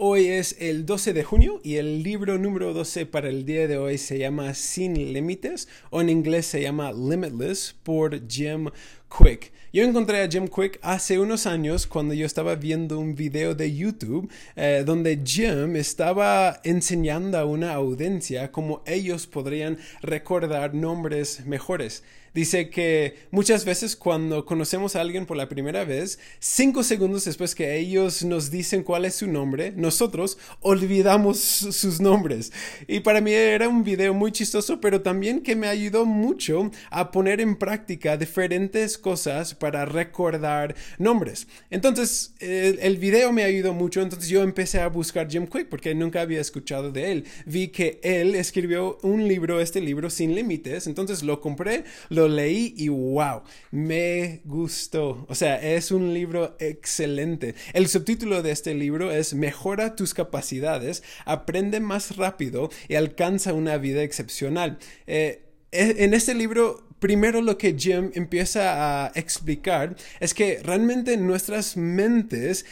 Hoy es el 12 de junio y el libro número 12 para el día de hoy se llama Sin Límites o en inglés se llama Limitless por Jim Quick. Yo encontré a Jim Quick hace unos años cuando yo estaba viendo un video de YouTube eh, donde Jim estaba enseñando a una audiencia cómo ellos podrían recordar nombres mejores. Dice que muchas veces cuando conocemos a alguien por la primera vez, cinco segundos después que ellos nos dicen cuál es su nombre, nosotros olvidamos sus nombres. Y para mí era un video muy chistoso, pero también que me ayudó mucho a poner en práctica diferentes cosas para recordar nombres. Entonces, el, el video me ayudó mucho, entonces yo empecé a buscar Jim Quick porque nunca había escuchado de él. Vi que él escribió un libro, este libro, Sin Límites, entonces lo compré, lo leí y wow, me gustó. O sea, es un libro excelente. El subtítulo de este libro es Tus capacidades, aprende más rápido y alcanza una vida excepcional. Eh, e, en este libro primero lo que Jim empieza a explicar es que realmente nuestras mentes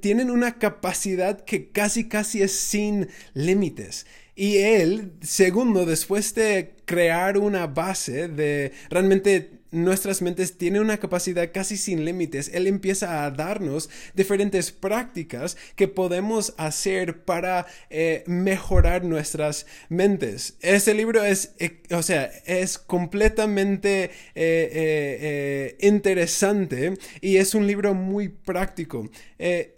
tienen una capacidad que casi casi es sin límites. Y él, segundo, después de crear una base de realmente nuestras mentes tienen una capacidad casi sin límites, Él empieza a darnos diferentes prácticas que podemos hacer para eh, mejorar nuestras mentes. Este libro es, eh, o sea, es completamente eh, interesante y es un libro muy práctico.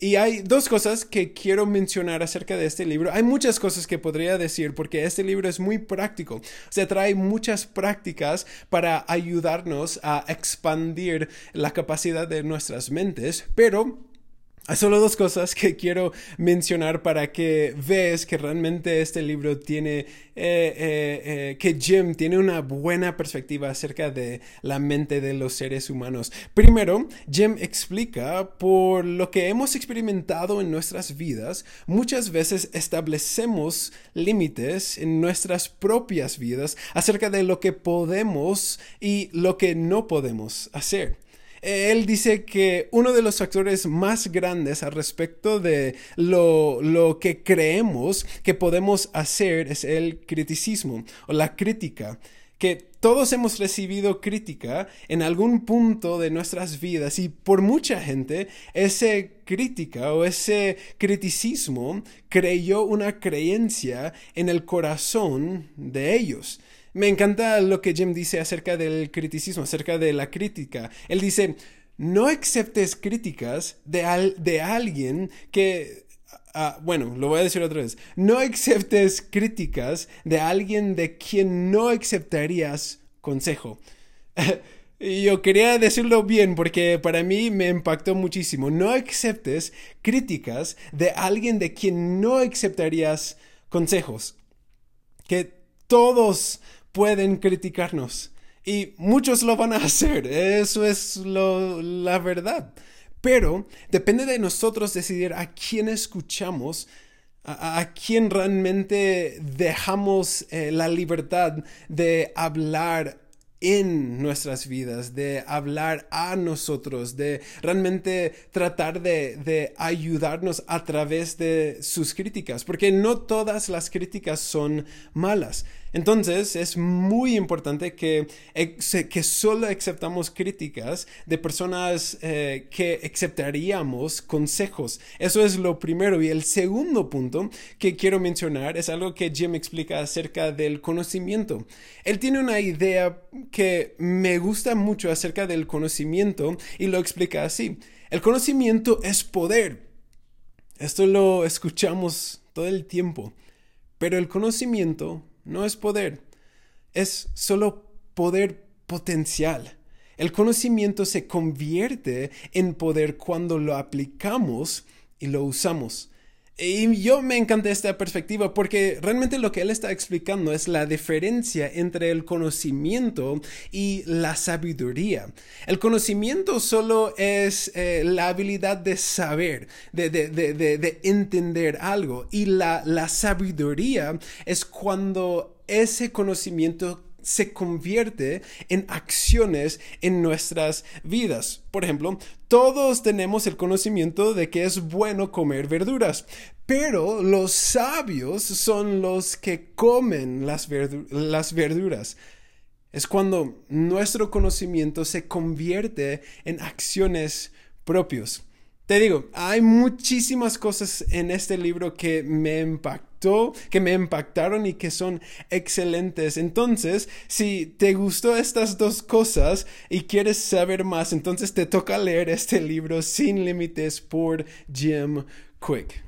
y hay dos cosas que quiero mencionar acerca de este libro. Hay muchas cosas que podría decir porque este libro es muy práctico. Trae muchas prácticas para ayudarnos a expandir la capacidad de nuestras mentes, pero hay solo dos cosas que quiero mencionar para que veas que realmente este libro tiene, eh, eh, eh, que Jim tiene una buena perspectiva acerca de la mente de los seres humanos. Primero, Jim explica por lo que hemos experimentado en nuestras vidas, muchas veces establecemos límites en nuestras propias vidas acerca de lo que podemos y lo que no podemos hacer él dice que uno de los factores más grandes al respecto de lo, lo, que creemos que podemos hacer es el criticismo o la crítica. Que todos hemos recibido crítica en algún punto de nuestras vidas y por mucha gente ese crítica o ese criticismo creyó una creencia en el corazón de ellos. Me encanta lo que Jim dice acerca del criticismo, acerca de la crítica. Él dice, no aceptes críticas de, de alguien que... Ah, bueno, lo voy a decir otra vez. No aceptes críticas de alguien de quien no aceptarías consejo. Yo quería decirlo bien porque para mí me impactó muchísimo. No aceptes críticas de alguien de quien no aceptarías consejos. Que todos pueden criticarnos. Y muchos lo van a hacer, eso es la verdad. Pero depende de nosotros decidir a quién escuchamos, a, quién realmente dejamos eh, la libertad de hablar en nuestras vidas, de hablar a nosotros, de realmente tratar de, de, ayudarnos a través de sus críticas, porque no todas las críticas son malas. Entonces es muy importante que, solo aceptamos críticas de personas eh, que aceptaríamos consejos. Eso es lo primero. Y el segundo punto que quiero mencionar es algo que Jim explica acerca del conocimiento. Él tiene una idea que me gusta mucho acerca del conocimiento y lo explica así. El conocimiento es poder. Esto lo escuchamos todo el tiempo. Pero el conocimiento no es poder, es solo poder potencial. El conocimiento se convierte en poder cuando lo aplicamos y lo usamos. Y yo me encanta esta perspectiva porque realmente lo que él está explicando es la diferencia entre el conocimiento y la sabiduría. El conocimiento solo es eh, la habilidad de saber, de, de, de, de entender algo. Y la, la sabiduría es cuando ese conocimiento se convierte en acciones en nuestras vidas. Por ejemplo, todos tenemos el conocimiento de que es bueno comer verduras, pero los sabios son los que comen las, verduras. Es cuando nuestro conocimiento se convierte en acciones propios. Te digo, hay muchísimas cosas en este libro que me impactó, que me impactaron y que son excelentes. Entonces, si te gustó estas dos cosas y quieres saber más, entonces te toca leer este libro Sin Límites por Jim Quick.